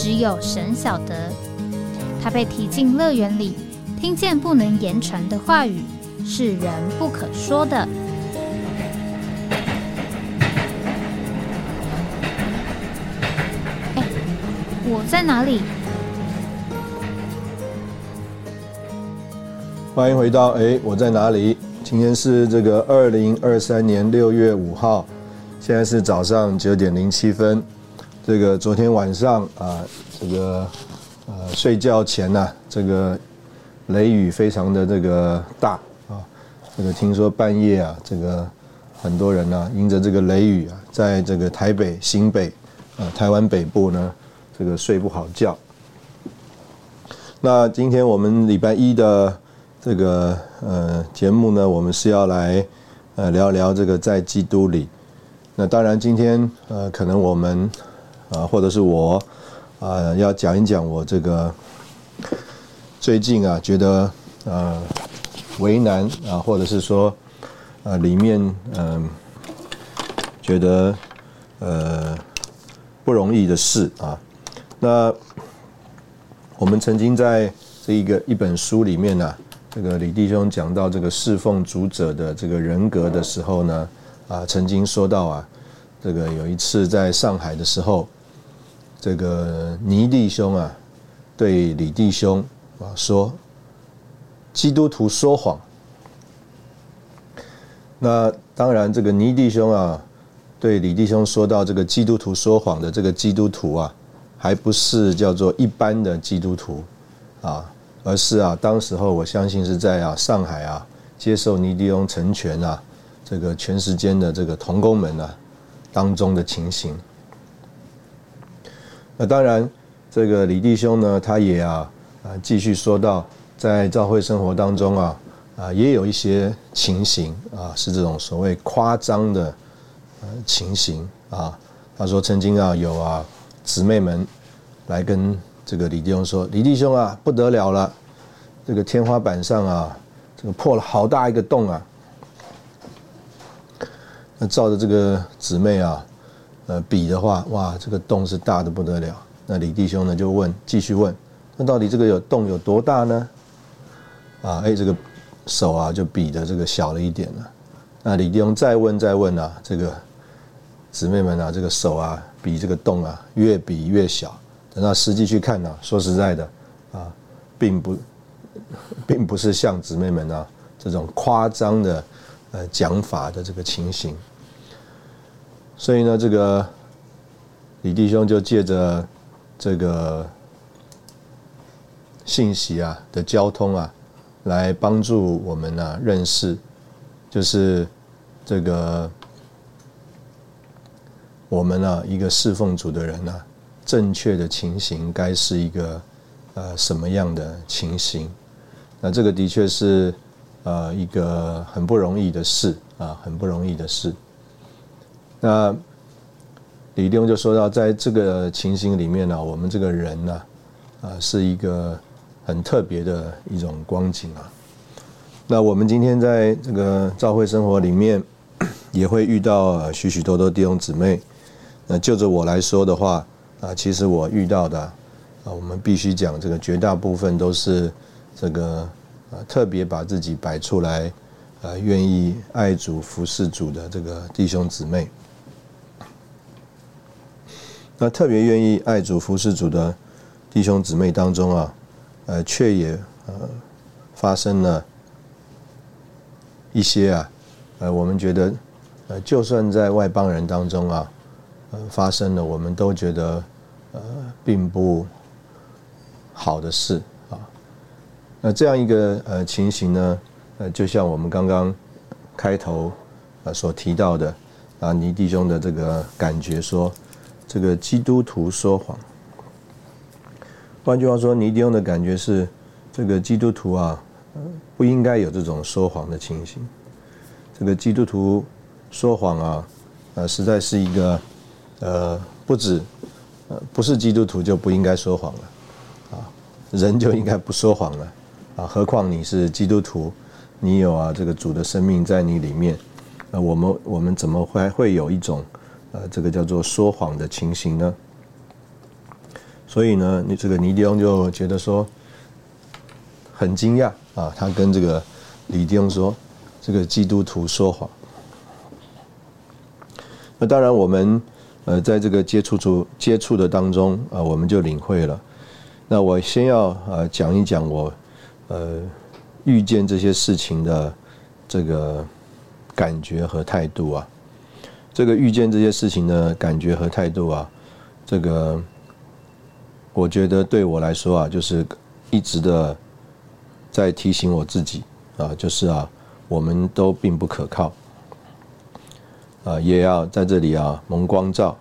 只有神晓得，他被提进乐园里，听见不能言传的话语，是人不可说的。哎，我在哪里？欢迎回到哎，我在哪里？今天是这个二零二三年六月五号，现在是早上九点零七分。这个昨天晚上啊，这个呃睡觉前呢，这个雷雨非常的这个大啊，这个听说半夜啊，这个很多人呢，因着这个雷雨啊，在这个台北、新北啊、台湾北部呢，这个睡不好觉。那今天我们礼拜一的这个呃节目呢，我们是要来呃聊聊这个在基督里。那当然今天呃可能我们。啊，或者是我啊，要讲一讲我这个最近啊，觉得呃为难啊，或者是说呃里面嗯觉得呃不容易的事啊。那我们曾经在这一个一本书里面呢，这个李弟兄讲到这个侍奉主者的这个人格的时候呢，啊，曾经说到啊，这个有一次在上海的时候。这个倪弟兄啊，对李弟兄啊说：“基督徒说谎。”那当然，这个倪弟兄啊，对李弟兄说到这个基督徒说谎的这个基督徒啊，还不是叫做一般的基督徒啊，而是啊，当时候我相信是在啊上海啊接受倪弟兄成全啊，这个全时间的这个童工们啊当中的情形。那当然，这个李弟兄呢，他也啊啊继续说到，在教会生活当中啊啊也有一些情形啊是这种所谓夸张的呃情形啊。他说曾经啊有啊姊妹们来跟这个李弟兄说：“李弟兄啊不得了了，这个天花板上啊这个破了好大一个洞啊。”那照着这个姊妹啊。呃，比的话，哇，这个洞是大的不得了。那李弟兄呢就问，继续问，那到底这个有洞有多大呢？啊，哎，这个手啊就比的这个小了一点了。那李弟兄再问再问啊，这个姊妹们啊，这个手啊比这个洞啊越比越小。等到实际去看呢，说实在的啊，并不，并不是像姊妹们啊这种夸张的呃讲法的这个情形。所以呢，这个李弟兄就借着这个信息啊的交通啊，来帮助我们呢认识，就是这个我们呢一个侍奉主的人呢，正确的情形该是一个呃什么样的情形？那这个的确是呃一个很不容易的事啊，很不容易的事。那李弟兄就说到，在这个情形里面呢，我们这个人呢，啊，是一个很特别的一种光景啊。那我们今天在这个教会生活里面，也会遇到许许多多弟兄姊妹。那就着我来说的话，啊，其实我遇到的，啊，我们必须讲，这个绝大部分都是这个啊，特别把自己摆出来，啊，愿意爱主、服侍主的这个弟兄姊妹。那特别愿意爱主服侍主的弟兄姊妹当中啊，呃，却也呃发生了一些啊，呃，我们觉得呃，就算在外邦人当中啊，呃，发生了，我们都觉得呃，并不好的事啊。那这样一个呃情形呢，呃，就像我们刚刚开头啊所提到的啊，倪弟兄的这个感觉说。这个基督徒说谎，换句话说，尼迪翁的感觉是，这个基督徒啊，不应该有这种说谎的情形。这个基督徒说谎啊，呃，实在是一个，呃，不止，呃，不是基督徒就不应该说谎了，啊，人就应该不说谎了，啊，何况你是基督徒，你有啊这个主的生命在你里面，呃，我们我们怎么会会有一种，呃，这个叫做说谎的情形呢？所以呢，你这个尼迪翁就觉得说很惊讶啊，他跟这个李迪翁说，这个基督徒说谎。那当然，我们呃在这个接触处接触的当中啊，我们就领会了。那我先要呃讲一讲我呃遇见这些事情的这个感觉和态度啊。这个遇见这些事情的感觉和态度啊，这个。我觉得对我来说啊，就是一直的在提醒我自己啊，就是啊，我们都并不可靠啊，也要在这里啊蒙光照，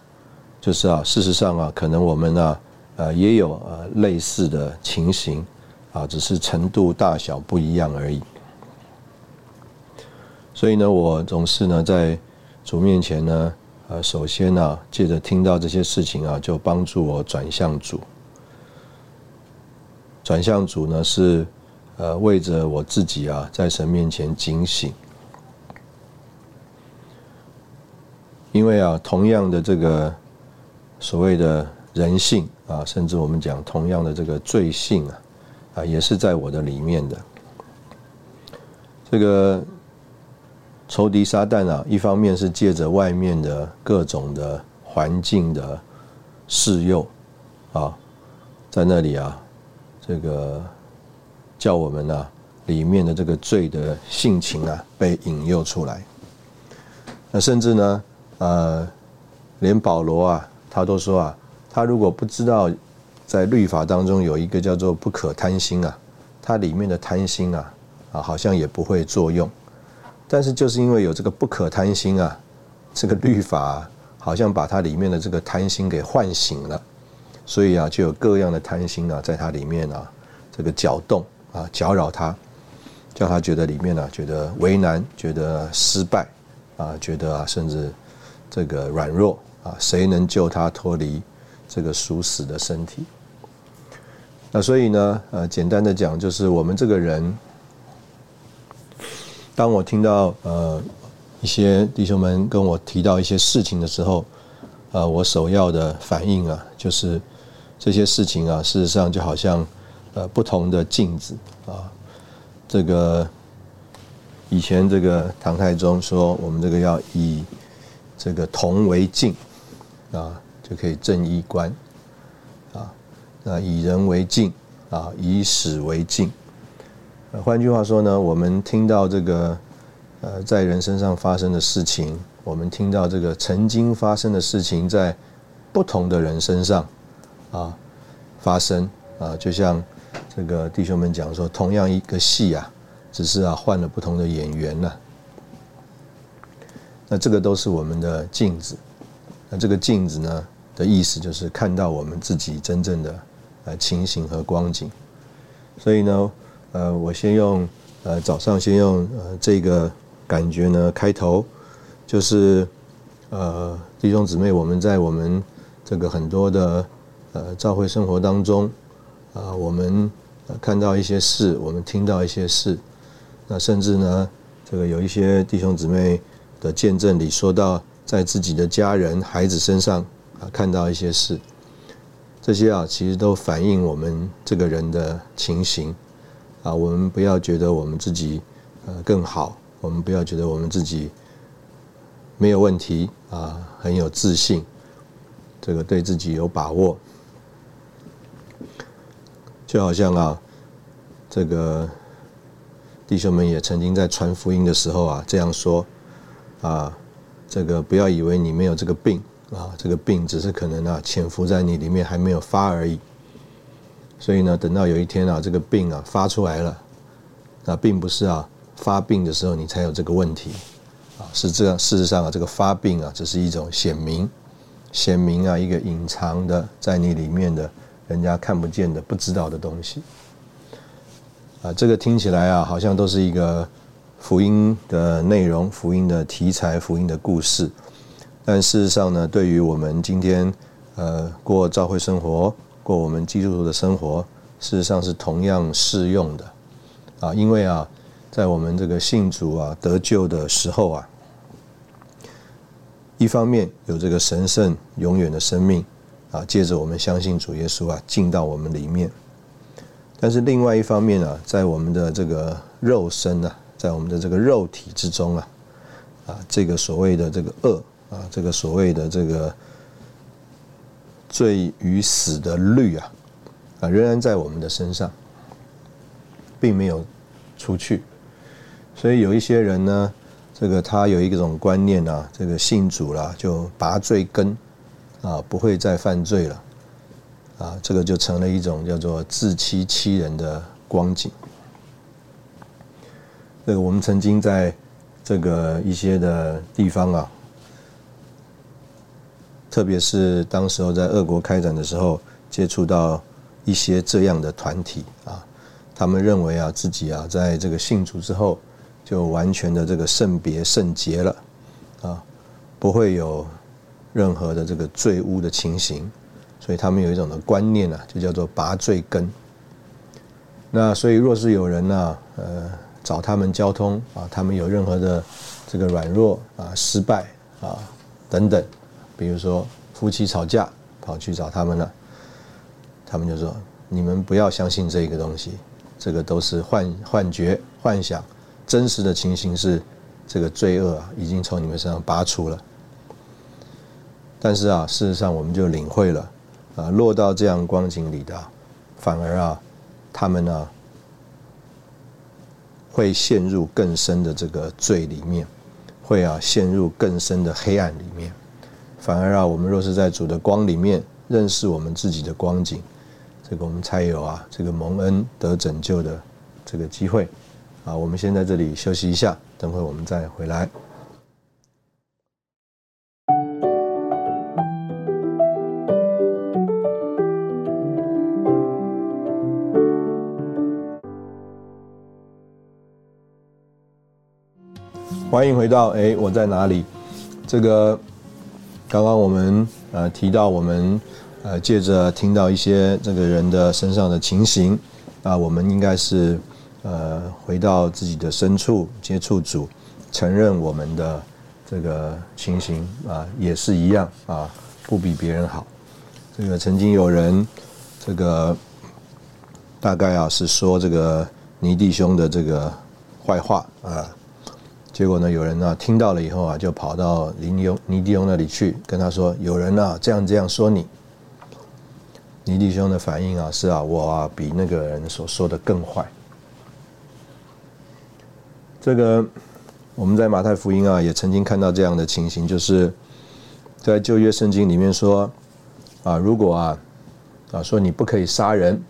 就是啊，事实上啊，可能我们呢呃也有呃类似的情形啊，只是程度大小不一样而已。所以呢，我总是呢在主面前呢，呃，首先呢，借着听到这些事情啊，就帮助我转向主。转向主呢，是呃为着我自己啊，在神面前警醒。因为啊，同样的这个所谓的人性啊，甚至我们讲同样的这个罪性啊，啊，也是在我的里面的。这个仇敌撒旦啊，一方面是借着外面的各种的环境的试诱啊，在那里啊。这个叫我们呢，里面的这个罪的性情啊，被引诱出来。那甚至呢，呃，连保罗啊，他都说啊，他如果不知道在律法当中有一个叫做不可贪心啊，它里面的贪心啊，啊，好像也不会作用。但是就是因为有这个不可贪心啊，这个律法好像把它里面的这个贪心给唤醒了。所以啊，就有各样的贪心啊，在它里面啊，这个搅动啊，搅扰他，叫他觉得里面呢，觉得为难，觉得失败啊，觉得啊，甚至这个软弱啊，谁能救他脱离这个属死的身体？那所以呢，呃，简单的讲，就是我们这个人，当我听到呃一些弟兄们跟我提到一些事情的时候，呃，我首要的反应啊，就是。这些事情啊，事实上就好像呃不同的镜子啊。这个以前这个唐太宗说，我们这个要以这个铜为镜啊，就可以正衣冠啊。那以人为镜啊，以史为镜。换句话说呢，我们听到这个呃在人身上发生的事情，我们听到这个曾经发生的事情，在不同的人身上。啊，发生啊，就像这个弟兄们讲说，同样一个戏啊，只是啊换了不同的演员呢。那这个都是我们的镜子。那这个镜子呢的意思就是看到我们自己真正的呃情形和光景。所以呢，呃，我先用呃早上先用呃这个感觉呢开头，就是呃弟兄姊妹，我们在我们这个很多的。呃，教会生活当中，啊，我们看到一些事，我们听到一些事，那甚至呢，这个有一些弟兄姊妹的见证里说到，在自己的家人、孩子身上啊，看到一些事，这些啊，其实都反映我们这个人的情形啊。我们不要觉得我们自己呃更好，我们不要觉得我们自己没有问题啊，很有自信，这个对自己有把握。就好像啊，这个弟兄们也曾经在传福音的时候啊这样说啊，这个不要以为你没有这个病啊，这个病只是可能啊潜伏在你里面还没有发而已。所以呢，等到有一天啊，这个病啊发出来了，那并不是啊发病的时候你才有这个问题啊，是这样。事实上啊，这个发病啊，只是一种显明、显明啊一个隐藏的在你里面的人家看不见的、不知道的东西。啊，这个听起来啊，好像都是一个福音的内容、福音的题材、福音的故事。但事实上呢，对于我们今天呃过教会生活、过我们基督徒的生活，事实上是同样适用的。啊，因为啊，在我们这个信主啊得救的时候啊，一方面有这个神圣永远的生命啊，借着我们相信主耶稣啊进到我们里面。但是另外一方面啊，在我们的这个肉身啊，在我们的这个肉体之中啊，啊，这个所谓的这个恶啊，这个所谓的这个罪与死的律啊，啊，仍然在我们的身上，并没有出去。所以有一些人呢，这个他有一种观念啊，这个信主了就拔罪根啊，不会再犯罪了。啊，这个就成了一种叫做自欺欺人的光景。这个我们曾经在这个一些的地方啊，特别是当时候在俄国开展的时候，接触到一些这样的团体啊，他们认为啊自己啊在这个信主之后，就完全的这个圣别圣洁了啊，不会有任何的这个罪污的情形。所以他们有一种的观念呢，就叫做拔罪根。那所以若是有人呢，呃，找他们交通啊，他们有任何的这个软弱啊、失败啊等等，比如说夫妻吵架跑去找他们了，他们就说：你们不要相信这个东西，这个都是幻幻觉、幻想，真实的情形是这个罪恶啊已经从你们身上拔除了。但是啊，事实上我们就领会了。啊，落到这样光景里的，反而啊，他们呢会陷入更深的这个罪里面，会啊陷入更深的黑暗里面。反而啊，我们若是在主的光里面认识我们自己的光景，这个我们才有啊这个蒙恩得拯救的这个机会。啊，我们先在这里休息一下，等会我们再回来。欢迎回到哎，我在哪里？这个刚刚我们呃提到，我们呃借着听到一些这个人的身上的情形啊，我们应该是呃回到自己的深处接触主，承认我们的这个情形啊也是一样啊，不比别人好。这个曾经有人这个大概啊是说这个尼弟兄的这个坏话啊。结果呢，有人呢听到了以后啊，就跑到林庸尼弟兄那里去，跟他说：“有人呢这样这样说你。”尼弟兄的反应啊是啊，我啊比那个人所说的更坏。这个我们在马太福音啊也曾经看到这样的情形，就是在旧约圣经里面说啊，如果啊啊说你不可以杀人，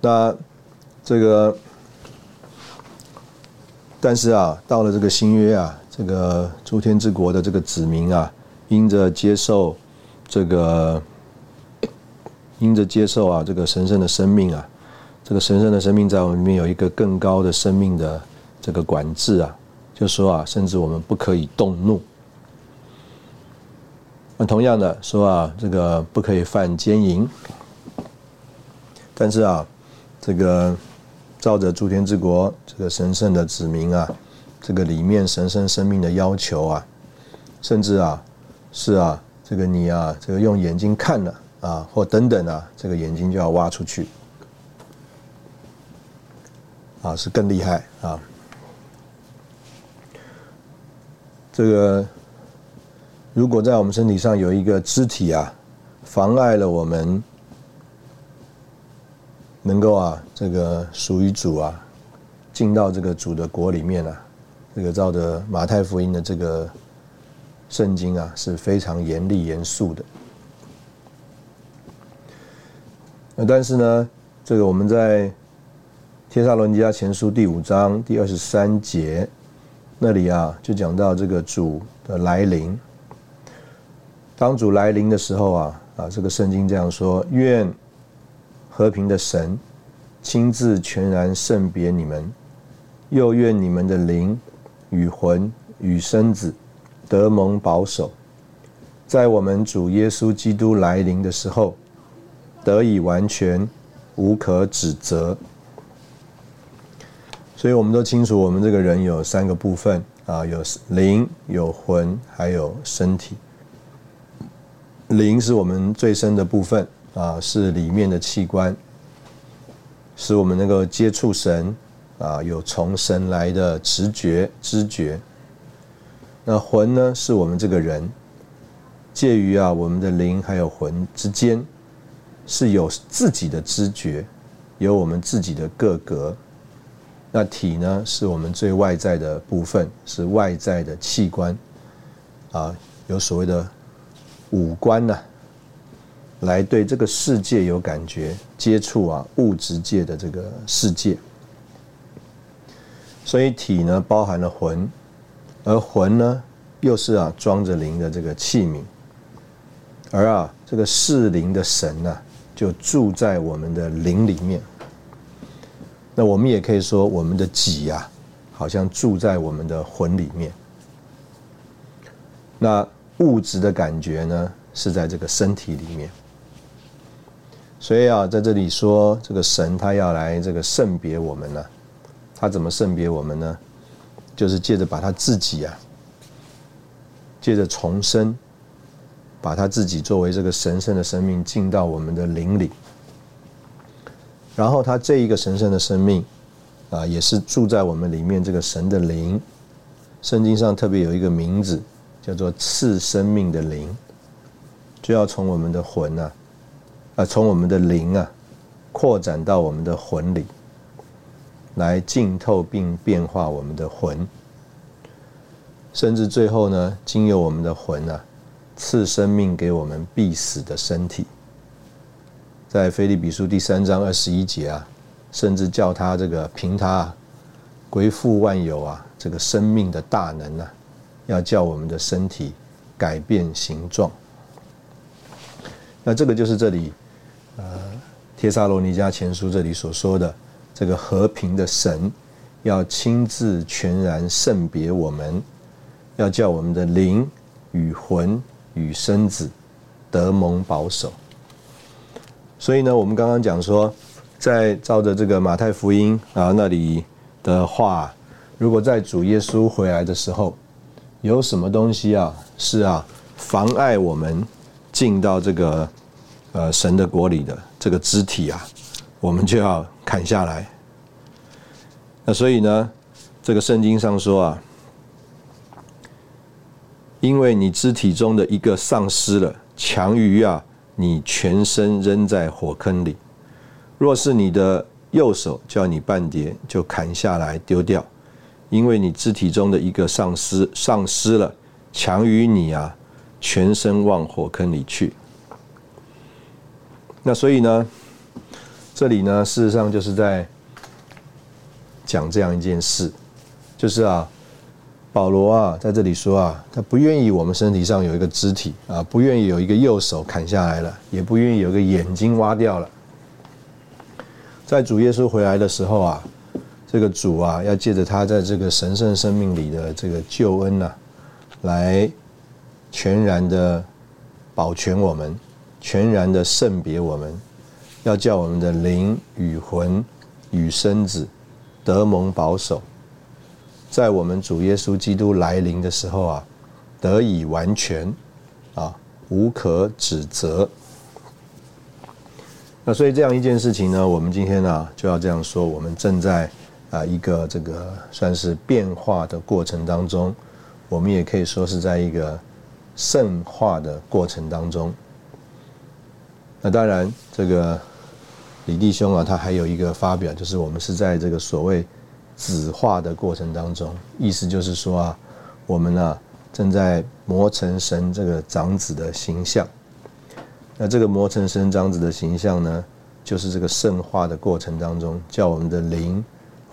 那这个。但是啊，到了这个新约啊，这个诸天之国的这个子民啊，因着接受这个，因着接受啊这个神圣的生命啊，这个神圣的生命在我们里面有一个更高的生命的这个管制啊，就说啊，甚至我们不可以动怒。那同样的说啊，这个不可以犯奸淫。但是啊，这个。照着诸天之国这个神圣的子民啊，这个里面神圣生命的要求啊，甚至啊，是啊，这个你啊，这个用眼睛看了啊，或等等啊，这个眼睛就要挖出去，啊，是更厉害啊。这个如果在我们身体上有一个肢体啊，妨碍了我们。能够啊，这个属于主啊，进到这个主的国里面啊，这个照着马太福音的这个圣经啊，是非常严厉严肃的。那但是呢，这个我们在帖撒罗尼迦前书第五章第二十三节那里啊，就讲到这个主的来临。当主来临的时候啊，啊，这个圣经这样说：愿和平的神亲自全然圣别你们，又愿你们的灵与魂与身子得蒙保守，在我们主耶稣基督来临的时候，得以完全，无可指责。所以，我们都清楚，我们这个人有三个部分啊，有灵、有魂，还有身体。灵是我们最深的部分啊，是里面的器官，使我们能够接触神啊，有从神来的直觉、知觉。那魂呢，是我们这个人介于啊我们的灵还有魂之间，是有自己的知觉，有我们自己的个格。那体呢，是我们最外在的部分，是外在的器官啊，有所谓的。五官呢，来对这个世界有感觉，接触啊物质界的这个世界，所以体呢包含了魂，而魂呢又是啊装着灵的这个器皿，而啊这个是灵的神呢就住在我们的灵里面。那我们也可以说，我们的己啊好像住在我们的魂里面。那。物质的感觉呢，是在这个身体里面。所以啊，在这里说这个神他要来这个圣别我们呢，他怎么圣别我们呢？就是借着把他自己啊，借着重生，把他自己作为这个神圣的生命进到我们的灵里，然后他这一个神圣的生命啊，也是住在我们里面这个神的灵。圣经上特别有一个名字。叫做赐生命的灵，就要从我们的魂啊，啊，从我们的灵啊，扩展到我们的魂里，来浸透并变化我们的魂，甚至最后呢，经由我们的魂啊，赐生命给我们必死的身体。在腓立比书第三章二十一节啊，甚至叫他这个凭他啊归附万有啊，这个生命的大能啊。要叫我们的身体改变形状，那这个就是这里，呃，帖撒罗尼迦前书这里所说的这个和平的神，要亲自全然圣别我们，要叫我们的灵与魂与身子得蒙保守。所以呢，我们刚刚讲说，在照着这个马太福音啊那里的话，如果在主耶稣回来的时候。有什么东西啊？是啊，妨碍我们进到这个呃神的国里的这个肢体啊，我们就要砍下来。那所以呢，这个圣经上说啊，因为你肢体中的一个丧失了，强于啊你全身扔在火坑里。若是你的右手叫你半跌，就砍下来丢掉。因为你肢体中的一个丧失丧失了，强于你啊，全身往火坑里去。那所以呢，这里呢，事实上就是在讲这样一件事，就是啊，保罗啊，在这里说啊，他不愿意我们身体上有一个肢体啊，不愿意有一个右手砍下来了，也不愿意有一个眼睛挖掉了。在主耶稣回来的时候啊。这个主啊，要借着他在这个神圣生命里的这个救恩呐，来全然的保全我们，全然的圣别我们，要叫我们的灵与魂与身子得蒙保守，在我们主耶稣基督来临的时候啊，得以完全啊，无可指责。那所以这样一件事情呢，我们今天呢就要这样说，我们正在。啊，一个这个算是变化的过程当中，我们也可以说是在一个圣化的过程当中。那当然，这个李弟兄啊，他还有一个发表，就是我们是在这个所谓子化的过程当中，意思就是说啊，我们呢正在磨成神这个长子的形象。那这个磨成神长子的形象呢，就是这个圣化的过程当中，叫我们的灵。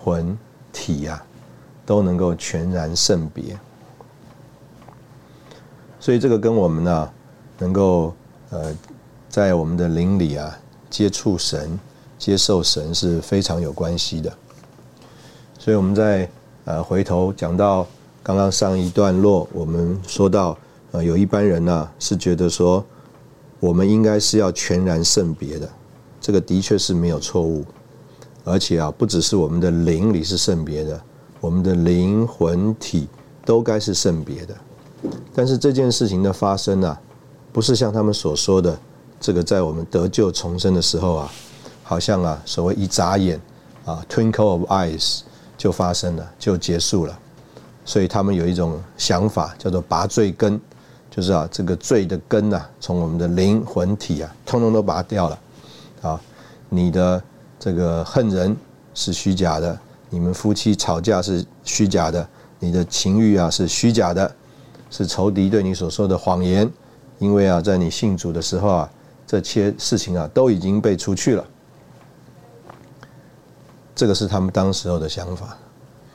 魂体呀，都能够全然圣别，所以这个跟我们呢，能够呃在我们的灵里啊，接触神、接受神是非常有关系的。所以我们在呃回头讲到刚刚上一段落，我们说到呃有一般人呢是觉得说，我们应该是要全然圣别的，这个的确是没有错误，而且啊不只是我们的灵里是圣别的，我们的灵魂体都该是圣别的。但是这件事情的发生啊，不是像他们所说的，这个在我们得救重生的时候啊，好像啊所谓一眨眼啊 twinkle of eyes 就发生了，就结束了。所以他们有一种想法叫做拔罪根，就是啊这个罪的根呐，从我们的灵魂体啊，通通都拔掉了。啊，你的这个恨人是虚假的，你们夫妻吵架是虚假的，你的情欲啊是虚假的。是仇敌对你所说的谎言，因为啊，在你信主的时候啊，这些事情啊都已经被除去了。这个是他们当时候的想法，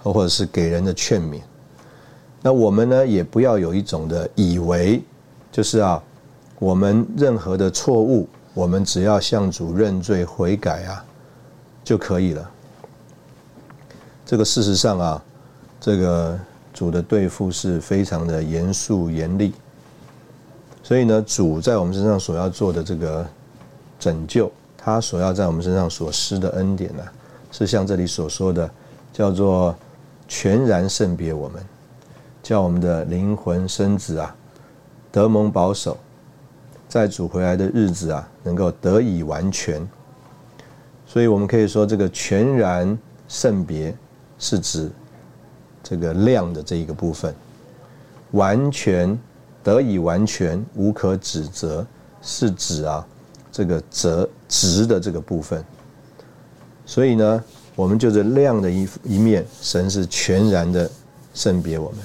或者是给人的劝勉。那我们呢，也不要有一种的以为，就是啊，我们任何的错误，我们只要向主认罪悔改啊，就可以了。这个事实上啊，这个。主的对付是非常的严肃严厉，所以呢，主在我们身上所要做的这个拯救，他所要在我们身上所施的恩典呢，是像这里所说的，叫做全然圣别我们，叫我们的灵魂身子啊得蒙保守，在主回来的日子啊，能够得以完全。所以我们可以说，这个全然圣别是指。这个量的这一个部分，完全得以完全无可指责，是指啊这个责值的这个部分。所以呢，我们就是量的一一面，神是全然的圣别我们；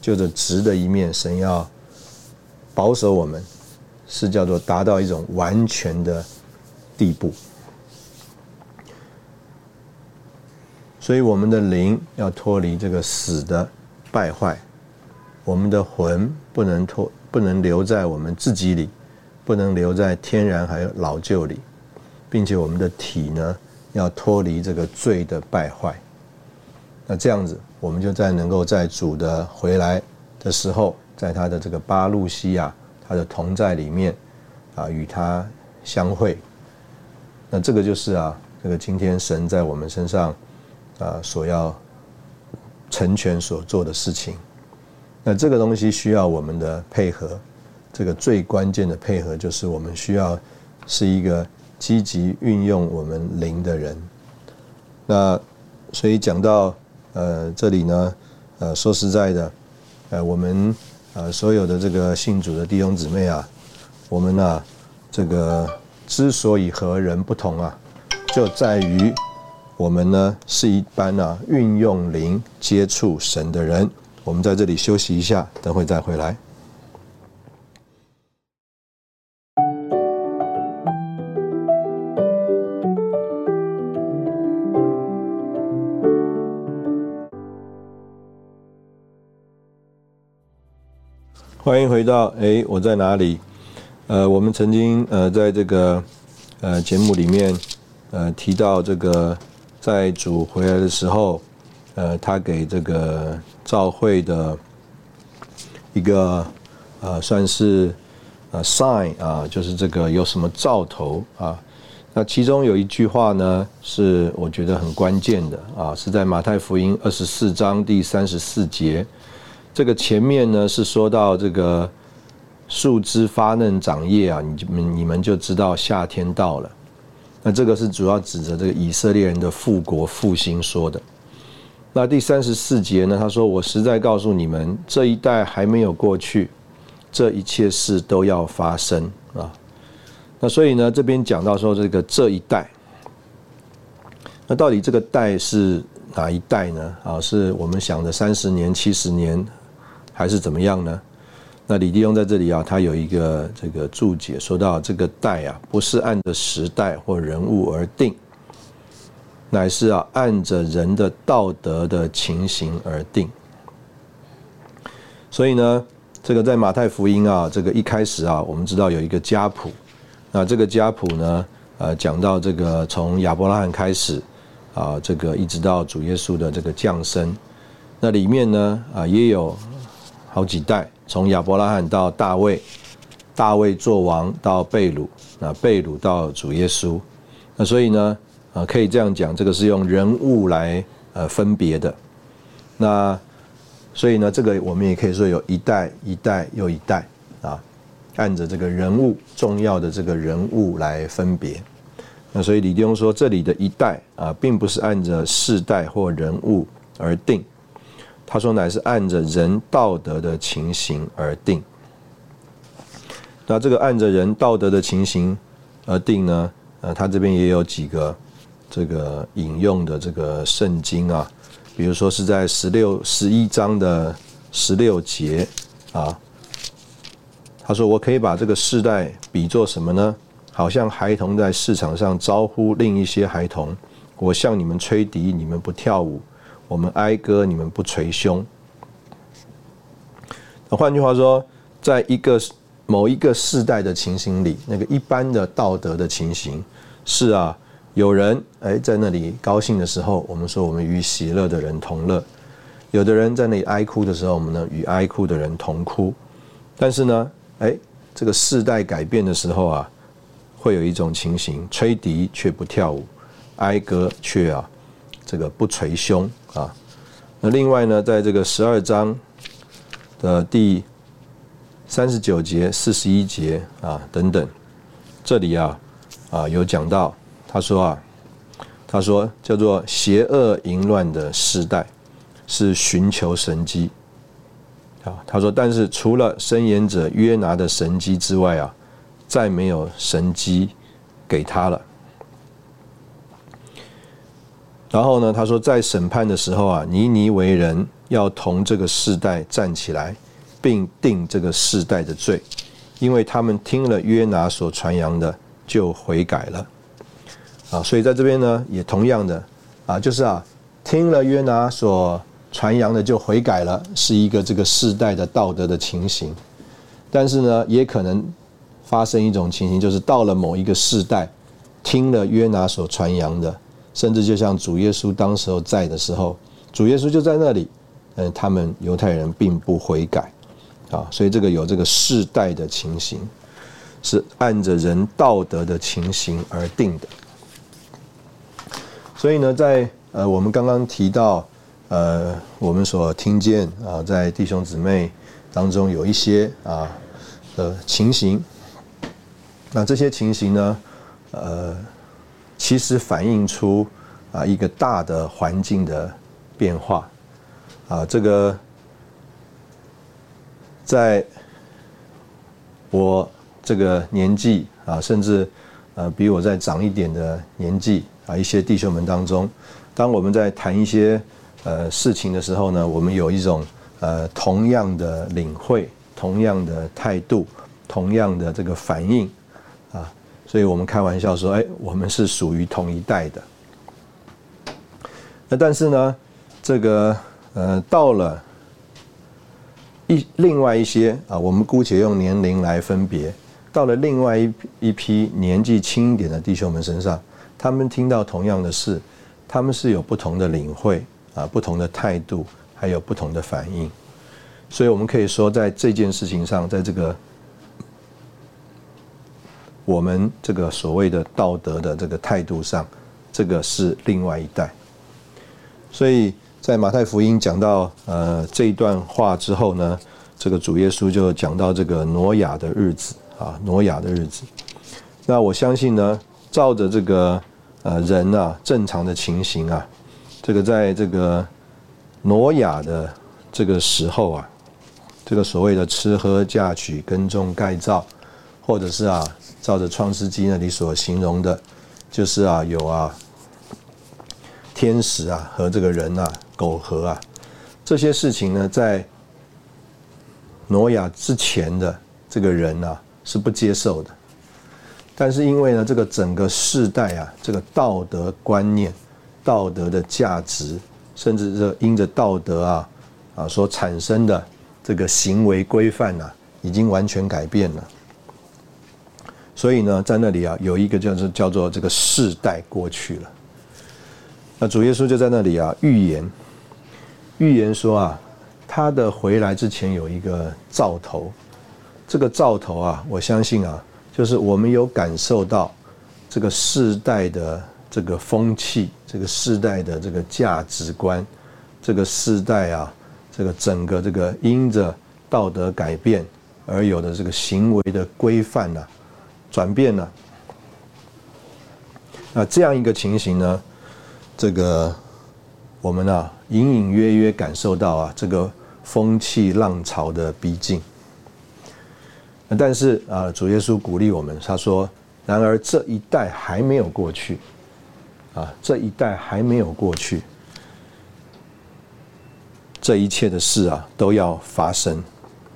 就是直的一面，神要保守我们，是叫做达到一种完全的地步。所以我们的灵要脱离这个死的败坏，我们的魂不能脱，不能留在我们自己里，不能留在天然还有老旧里，并且我们的体呢要脱离这个罪的败坏。那这样子，我们就在能够在主的回来的时候，在他的这个巴路西亚他的同在里面啊，与他相会。那这个就是啊，这个今天神在我们身上。啊，所要成全所做的事情，那这个东西需要我们的配合。这个最关键的配合就是我们需要是一个积极运用我们灵的人。那所以讲到呃这里呢，呃说实在的，呃我们呃所有的这个信主的弟兄姊妹啊，我们呢这个之所以和人不同啊，就在于。我们呢是一般呢运用灵接触神的人。我们在这里休息一下，等会再回来。欢迎回到哎，我在哪里？呃，我们曾经呃在这个呃节目里面呃提到这个。在主回来的时候，呃，他给这个教会的一个呃，算是呃 sign 啊，就是这个有什么兆头啊？那其中有一句话呢，是我觉得很关键的啊，是在马太福音二十四章第三十四节。这个前面呢是说到这个树枝发嫩长叶啊，你们你们就知道夏天到了。那这个是主要指着这个以色列人的复国复兴说的。那第三十四节呢？他说：“我实在告诉你们，这一代还没有过去，这一切事都要发生啊。”那所以呢，这边讲到说这个这一代，那到底这个代是哪一代呢？啊，是我们想的三十年、七十年，还是怎么样呢？那李弟兄在这里啊，他有一个这个注解，说到这个代啊，不是按着时代或人物而定，乃是啊按着人的道德的情形而定。所以呢，这个在马太福音啊，这个一开始啊，我们知道有一个家谱，那这个家谱呢，呃，讲到这个从亚伯拉罕开始，啊，这个一直到主耶稣的这个降生，那里面呢，啊，也有好几代，从亚伯拉罕到大卫，大卫做王到贝鲁，那贝鲁到主耶稣，那所以呢，啊，可以这样讲，这个是用人物来呃分别的，那所以呢，这个我们也可以说有一代一代又一代啊。按着这个人物重要的这个人物来分别，那所以李弟兄说，这里的一代啊，并不是按着世代或人物而定，他说乃是按着人道德的情形而定。那这个按着人道德的情形而定呢？呃，他这边也有几个这个引用的这个圣经啊，比如说是在十六十一章的十六节啊。他说：“我可以把这个世代比作什么呢？好像孩童在市场上招呼另一些孩童。我向你们吹笛，你们不跳舞；我们哀歌，你们不捶胸。换句话说，在一个某一个世代的情形里，那个一般的道德的情形是啊，有人哎在那里高兴的时候，我们说我们与喜乐的人同乐；有的人在那里哀哭的时候，我们呢与哀哭的人同哭。但是呢？”哎，这个世代改变的时候啊，会有一种情形：吹笛却不跳舞，哀歌却啊，这个不捶胸啊。那另外呢，在这个十二章的第三十九节、四十一节啊等等，这里啊啊有讲到，他说啊，他说叫做邪恶淫乱的时代，是寻求神机。啊，他说，但是除了申言者约拿的神机之外啊，再没有神机给他了。然后呢，他说，在审判的时候啊，尼尼为人要同这个世代站起来，并定这个世代的罪，因为他们听了约拿所传扬的，就悔改了。啊，所以在这边呢，也同样的啊，就是啊，听了约拿所。传扬的就悔改了，是一个这个世代的道德的情形。但是呢，也可能发生一种情形，就是到了某一个世代，听了约拿所传扬的，甚至就像主耶稣当时候在的时候，主耶稣就在那里，嗯，他们犹太人并不悔改啊，所以这个有这个世代的情形，是按着人道德的情形而定的。所以呢，在呃，我们刚刚提到。呃，我们所听见啊，在弟兄姊妹当中有一些啊的情形，那这些情形呢，呃，其实反映出啊一个大的环境的变化啊，这个在我这个年纪啊，甚至呃比我再长一点的年纪啊，一些弟兄们当中，当我们在谈一些。呃，事情的时候呢，我们有一种呃同样的领会，同样的态度，同样的这个反应啊，所以我们开玩笑说，哎，我们是属于同一代的。那但是呢，这个呃，到了一另外一些啊，我们姑且用年龄来分别，到了另外一一批年纪轻一点的弟兄们身上，他们听到同样的事，他们是有不同的领会。啊，不同的态度，还有不同的反应，所以我们可以说，在这件事情上，在这个我们这个所谓的道德的这个态度上，这个是另外一代。所以在马太福音讲到呃这一段话之后呢，这个主耶稣就讲到这个挪亚的日子啊，挪亚的日子。那我相信呢，照着这个呃人啊正常的情形啊。这个在这个挪亚的这个时候啊，这个所谓的吃喝嫁娶耕种盖造，或者是啊，照着创世纪那里所形容的，就是啊有啊天使啊和这个人啊苟合啊，这些事情呢，在挪亚之前的这个人啊是不接受的，但是因为呢这个整个世代啊这个道德观念。道德的价值，甚至这因着道德啊啊所产生的这个行为规范呐，已经完全改变了。所以呢，在那里啊，有一个叫做叫做这个世代过去了。那主耶稣就在那里啊预言，预言说啊，他的回来之前有一个兆头，这个兆头啊，我相信啊，就是我们有感受到这个世代的这个风气，这个世代的这个价值观，这个世代啊，这个整个这个因着道德改变而有的这个行为的规范呢，转变了。那这样一个情形呢？这个我们啊，隐隐约约感受到啊，这个风气浪潮的逼近。但是啊，主耶稣鼓励我们，他说：“然而这一代还没有过去，啊，这一代还没有过去，这一切的事啊都要发生。”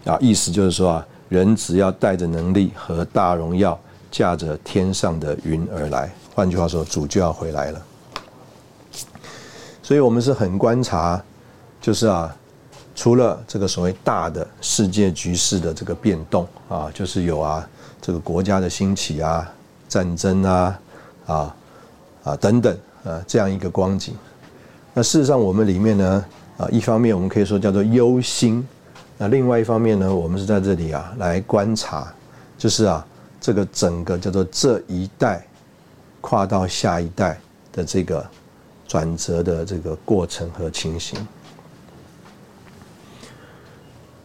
啊，意思就是说啊，人只要带着能力和大荣耀，驾着天上的云而来。换句话说，主就要回来了。所以我们是很观察，就是啊，除了这个所谓大的世界局势的这个变动啊，就是有啊这个国家的兴起啊、战争啊、啊啊等等啊这样一个光景。那事实上我们里面呢啊，一方面我们可以说叫做忧心，那另外一方面呢，我们是在这里啊来观察，就是啊这个整个叫做这一代跨到下一代的这个。转折的这个过程和情形，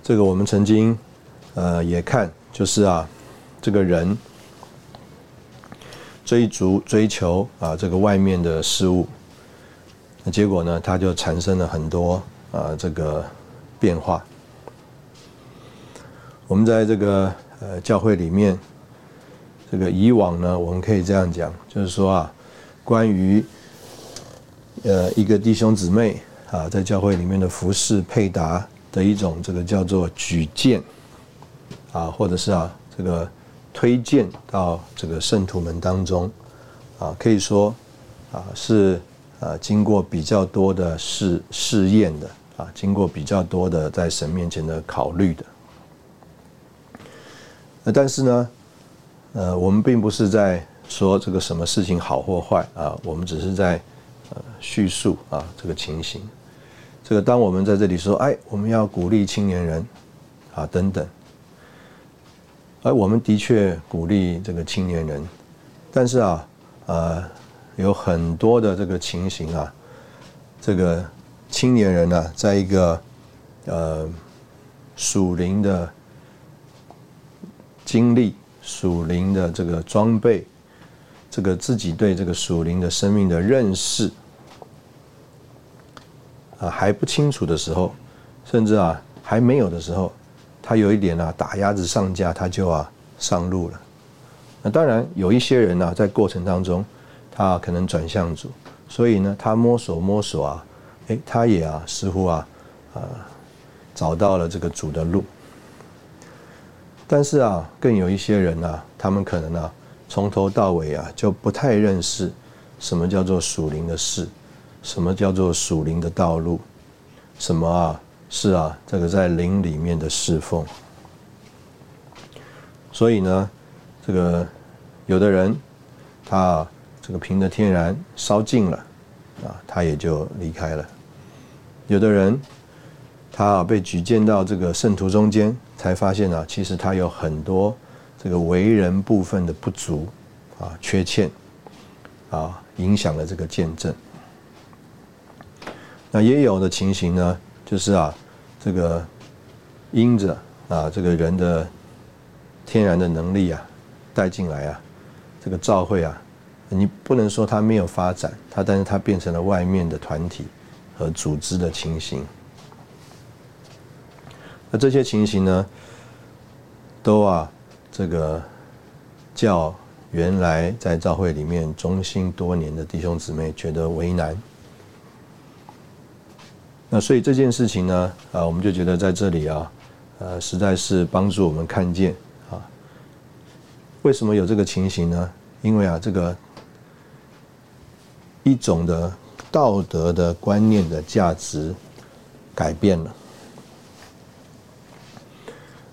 这个我们曾经呃也看，就是啊，这个人追逐追求啊这个外面的事物，那结果呢，他就产生了很多啊这个变化。我们在这个呃教会里面，这个以往呢，我们可以这样讲，就是说啊，关于呃，一个弟兄姊妹啊，在教会里面的服饰配搭的一种这个叫做举荐啊，或者是啊这个推荐到这个圣徒们当中啊，可以说啊是啊经过比较多的试试验的啊，经过比较多的在神面前的考虑的。那但是呢，呃，我们并不是在说这个什么事情好或坏啊，我们只是在。呃，叙述啊，这个情形，这个当我们在这里说，哎，我们要鼓励青年人啊，等等，而我们的确鼓励这个青年人，但是啊，呃，有很多的这个情形啊，这个青年人呢，在一个呃属灵的经历、属灵的这个装备。这个自己对这个属灵的生命的认识啊还不清楚的时候，甚至啊还没有的时候，他有一点啊打鸭子上架，他就啊上路了。那当然有一些人呢，在过程当中，他可能转向主，所以呢，他摸索摸索啊，哎，他也啊似乎啊啊找到了这个主的路。但是啊，更有一些人呢，他们可能呢。从头到尾啊，就不太认识什么叫做属灵的事，什么叫做属灵的道路，什么啊是啊这个在灵里面的侍奉。所以呢，这个有的人他这个凭着天然烧尽了啊，他也就离开了；有的人他啊被举荐到这个圣徒中间，才发现啊，其实他有很多。这个为人部分的不足啊、缺陷啊，影响了这个见证。那也有的情形呢，就是啊，这个因着啊，这个人的天然的能力啊，带进来啊，这个召会啊，你不能说他没有发展，他但是他变成了外面的团体和组织的情形。那这些情形呢，都啊。这个叫原来在教会里面忠心多年的弟兄姊妹觉得为难，那所以这件事情呢，啊，我们就觉得在这里啊，呃，实在是帮助我们看见啊，为什么有这个情形呢？因为啊，这个一种的道德的观念的价值改变了，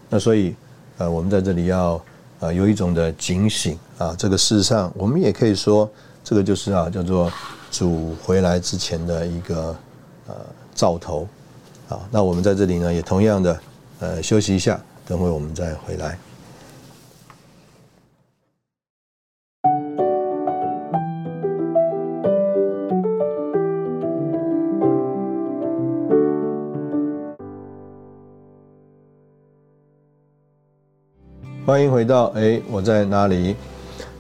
那所以。呃，我们在这里要啊有一种的警醒啊。这个事实上，我们也可以说，这个就是啊叫做主回来之前的一个呃兆头啊。那我们在这里呢，也同样的呃休息一下，等会我们再回来。欢迎回到哎，我在哪里？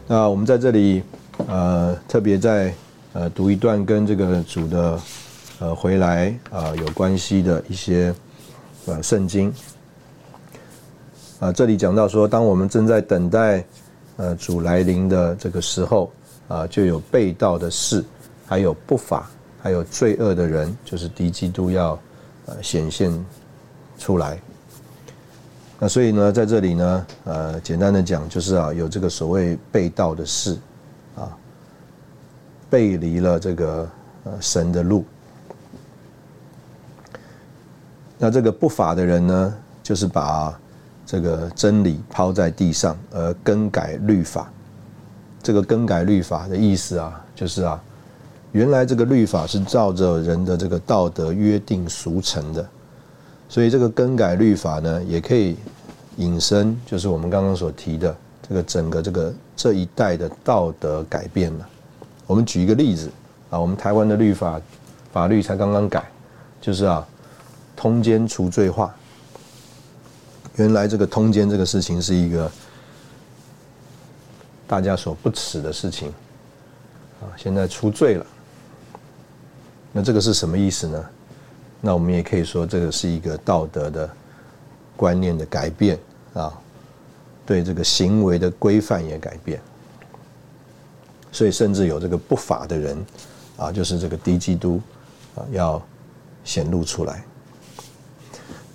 那我们在这里，呃，特别在呃读一段跟这个主的呃回来啊有关系的一些呃圣经啊。这里讲到说，当我们正在等待呃主来临的这个时候啊，就有被盗的事，还有不法，还有罪恶的人，就是敌基督要呃显现出来。那所以呢，在这里呢，呃，简单的讲就是啊，有这个所谓被盗的事，啊，背离了这个呃神的路。那这个不法的人呢，就是把这个真理抛在地上，而更改律法。这个更改律法的意思啊，就是啊，原来这个律法是照着人的这个道德约定俗成的。所以这个更改律法呢，也可以引申，就是我们刚刚所提的这个整个这个这一代的道德改变了。我们举一个例子啊，我们台湾的律法法律才刚刚改，就是啊，通奸除罪化。原来这个通奸这个事情是一个大家所不耻的事情啊，现在除罪了。那这个是什么意思呢？那我们也可以说，这个是一个道德的观念的改变啊，对这个行为的规范也改变，所以甚至有这个不法的人啊，就是这个低基督啊，要显露出来。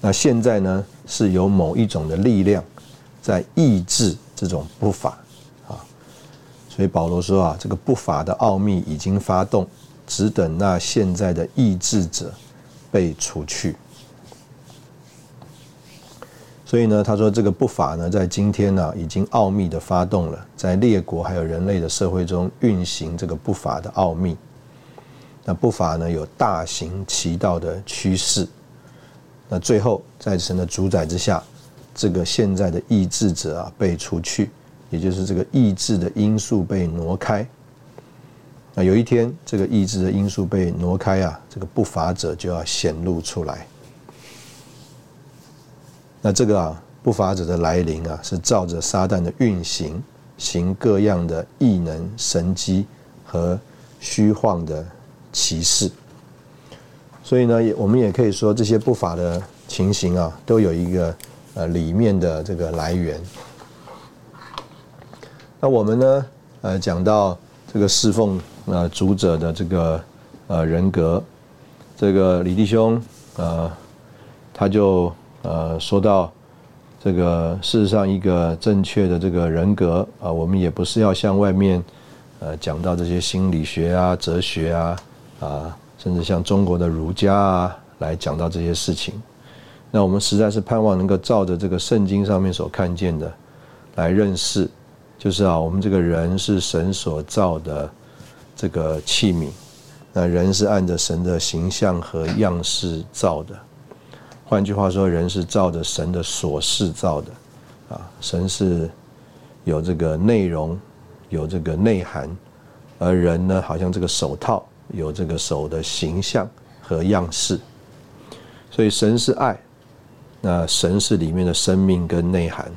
那现在呢，是有某一种的力量在抑制这种不法啊，所以保罗说啊，这个不法的奥秘已经发动，只等那现在的抑制者。被除去，所以呢，他说这个不法呢，在今天呢，已经奥秘的发动了，在列国还有人类的社会中运行这个不法的奥秘。那不法呢，有大行其道的趋势。那最后在神的主宰之下，这个现在的意志者啊，被除去，也就是这个意志的因素被挪开。那有一天，这个意志的因素被挪开啊，这个不法者就要显露出来。那这个啊，不法者的来临啊，是照着撒旦的运行，行各样的异能、神机和虚晃的奇事。所以呢，也我们也可以说，这些不法的情形啊，都有一个呃里面的这个来源。那我们呢，呃，讲到这个侍奉。呃主者的这个呃人格，这个李弟兄呃，他就呃说到这个事实上一个正确的这个人格啊，我们也不是要向外面呃讲到这些心理学啊、哲学啊啊，甚至像中国的儒家啊来讲到这些事情。那我们实在是盼望能够照着这个圣经上面所看见的来认识，就是啊，我们这个人是神所造的。这个器皿，那人是按着神的形象和样式造的。换句话说，人是照着神的所示造的。啊，神是有这个内容，有这个内涵，而人呢，好像这个手套有这个手的形象和样式。所以神是爱，那神是里面的生命跟内涵。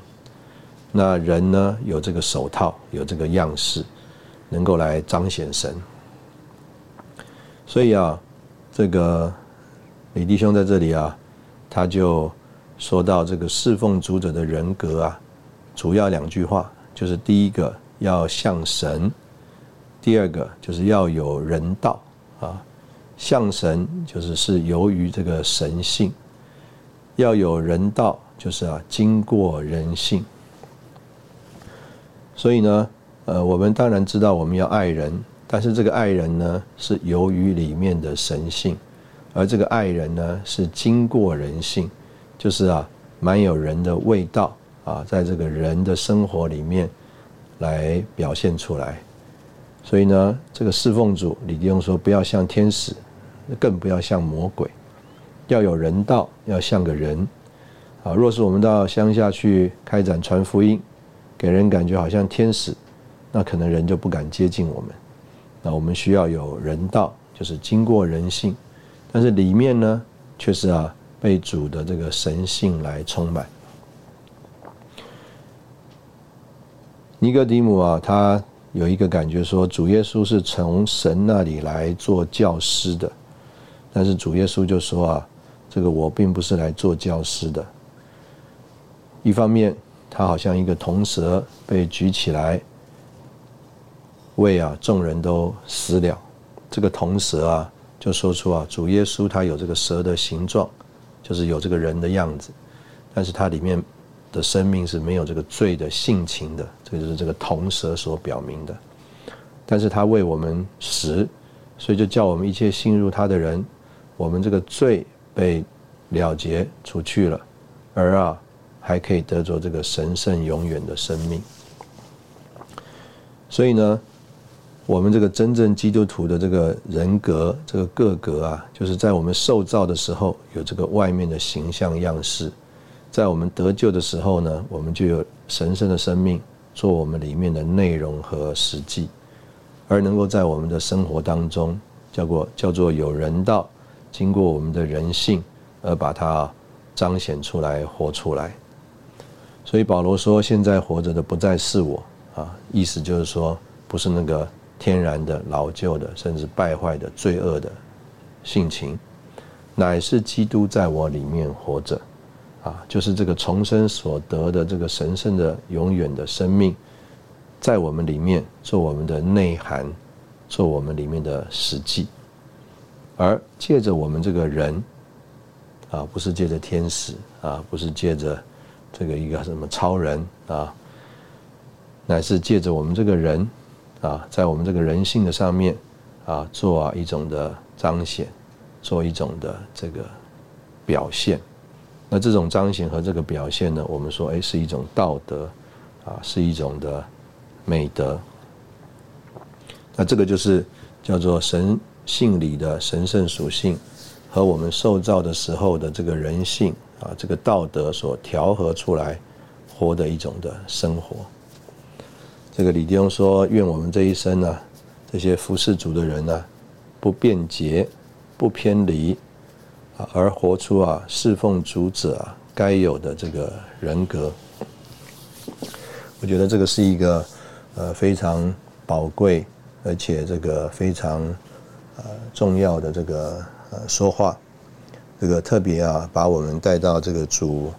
那人呢，有这个手套，有这个样式。能够来彰显神，所以啊，这个李弟兄在这里啊，他就说到这个侍奉主者的人格啊，主要两句话，就是第一个要像神，第二个就是要有人道啊，像神就是是由于这个神性，要有人道就是啊经过人性，所以呢。呃，我们当然知道我们要爱人，但是这个爱人呢，是由于里面的神性，而这个爱人呢，是经过人性，就是啊，蛮有人的味道，啊，在这个人的生活里面来表现出来。所以呢，这个侍奉主，李弟兄说，不要像天使，更不要像魔鬼，要有人道，要像个人。啊，若是我们到乡下去开展传福音，给人感觉好像天使，那可能人就不敢接近我们。那我们需要有人道，就是经过人性，但是里面呢，却是啊被主的这个神性来充满。尼哥底母啊，他有一个感觉说，主耶稣是从神那里来做教师的，但是主耶稣就说啊，这个我并不是来做教师的。一方面，他好像一个铜蛇被举起来，为啊众人都死了。这个铜蛇啊，就说出啊，主耶稣他有这个蛇的形状，就是有这个人的样子，但是他里面的生命是没有这个罪的性情的，这就是这个铜蛇所表明的。但是他为我们死，所以就叫我们一切信入他的人，我们这个罪被了结除去了，而啊。还可以得着这个神圣永远的生命，所以呢，我们这个真正基督徒的这个人格，这个个格啊，就是在我们受造的时候有这个外面的形象样式，在我们得救的时候呢，我们就有神圣的生命做我们里面的内容和实际，而能够在我们的生活当中，叫做叫做有人道，经过我们的人性而把它彰显出来、活出来。所以保罗说：“现在活着的不再是我啊，意思就是说，不是那个天然的老旧的，甚至败坏的罪恶的性情，乃是基督在我里面活着，啊，就是这个重生所得的这个神圣的永远的生命，在我们里面做我们的内涵，做我们里面的实际，而借着我们这个人，啊，不是借着天使啊，不是借着。”这个一个什么超人啊，乃是借着我们这个人啊，在我们这个人性的上面啊，做一种的彰显，做一种的这个表现。那这种彰显和这个表现呢，我们说哎是一种道德啊，是一种的美德。那这个就是叫做神性里的神圣属性和我们受造的时候的这个人性。啊，这个道德所调和出来，活的一种的生活。这个李弟兄说：“愿我们这一生呢，这些服侍主的人呢，不便捷，不偏离，而活出啊侍奉主者啊该有的这个人格。”我觉得这个是一个呃非常宝贵，而且这个非常呃重要的这个呃说话。这个特别啊，把我们带到这个主，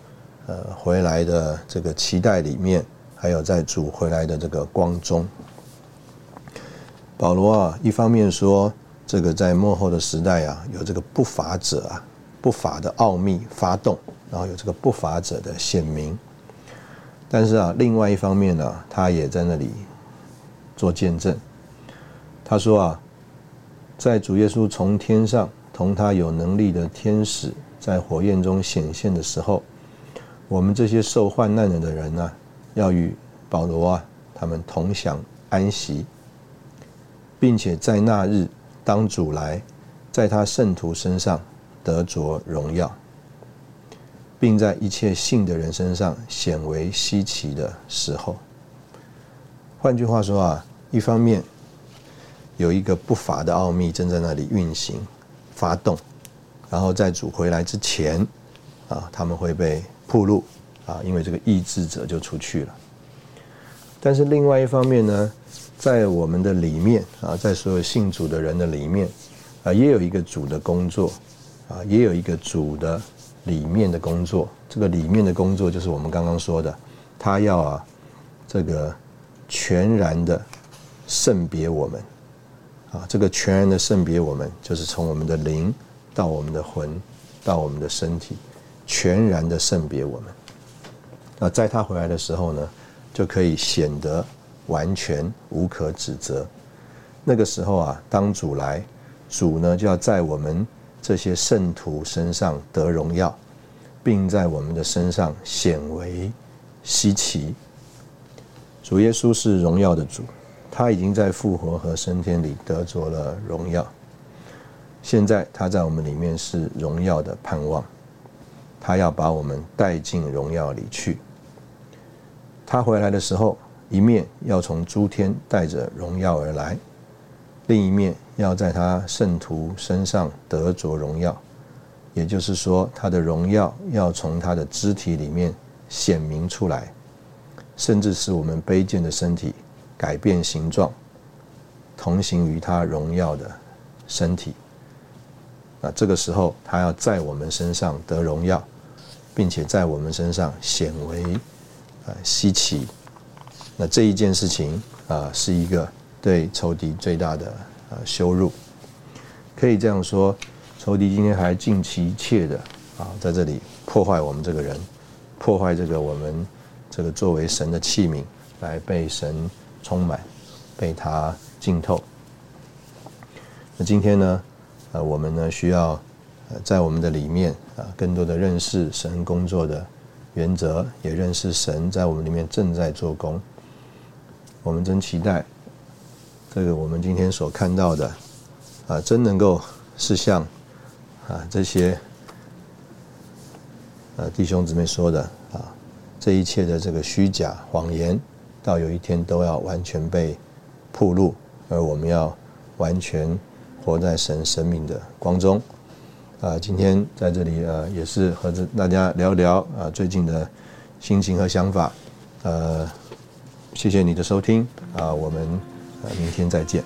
呃，回来的这个期待里面，还有在主回来的这个光中。保罗啊，一方面说这个在末后的时代啊，有这个不法者啊，不法的奥秘发动，然后有这个不法者的显明。但是啊，另外一方面呢，他也在那里做见证。他说啊，在主耶稣从天上。同他有能力的天使在火焰中显现的时候，我们这些受患难的人呢，要与保罗啊他们同享安息，并且在那日当主来，在他圣徒身上得着荣耀，并在一切信的人身上显为稀奇的时候。换句话说啊，一方面有一个不法的奥秘正在那里运行。发动，然后在主回来之前，啊，他们会被铺路，啊，因为这个意志者就出去了。但是另外一方面呢，在我们的里面啊，在所有信主的人的里面，啊，也有一个主的工作，啊，也有一个主的里面的工作。这个里面的工作就是我们刚刚说的，他要啊，这个全然的圣别我们。啊，这个全然的圣别，我们就是从我们的灵到我们的魂，到我们的身体，全然的圣别我们。那在他回来的时候呢，就可以显得完全无可指责。那个时候啊，当主来，主呢就要在我们这些圣徒身上得荣耀，并在我们的身上显为稀奇。主耶稣是荣耀的主，他已经在复活和升天里得着了荣耀。现在他在我们里面是荣耀的盼望，他要把我们带进荣耀里去。他回来的时候，一面要从诸天带着荣耀而来，另一面要在他圣徒身上得着荣耀。也就是说，他的荣耀要从他的肢体里面显明出来，甚至是我们卑贱的身体改变形状，同行于他荣耀的身体。那这个时候，他要在我们身上得荣耀，并且在我们身上显为呃稀奇。那这一件事情啊，是一个对仇敌最大的呃羞辱。可以这样说，仇敌今天还尽其一切的啊，在这里破坏我们这个人，破坏这个我们这个作为神的器皿，来被神充满，被他浸透。那今天呢？呃，我们呢需要呃在我们的里面啊，更多的认识神工作的原则，也认识神在我们里面正在做工。我们真期待这个我们今天所看到的啊，真能够是像啊这些呃弟兄姊妹说的啊，这一切的这个虚假谎言，到有一天都要完全被铺露，而我们要完全。活在神生命的光中，啊，今天在这里呃，也是和这大家聊聊啊最近的心情和想法，呃，谢谢你的收听啊，我们呃明天再见。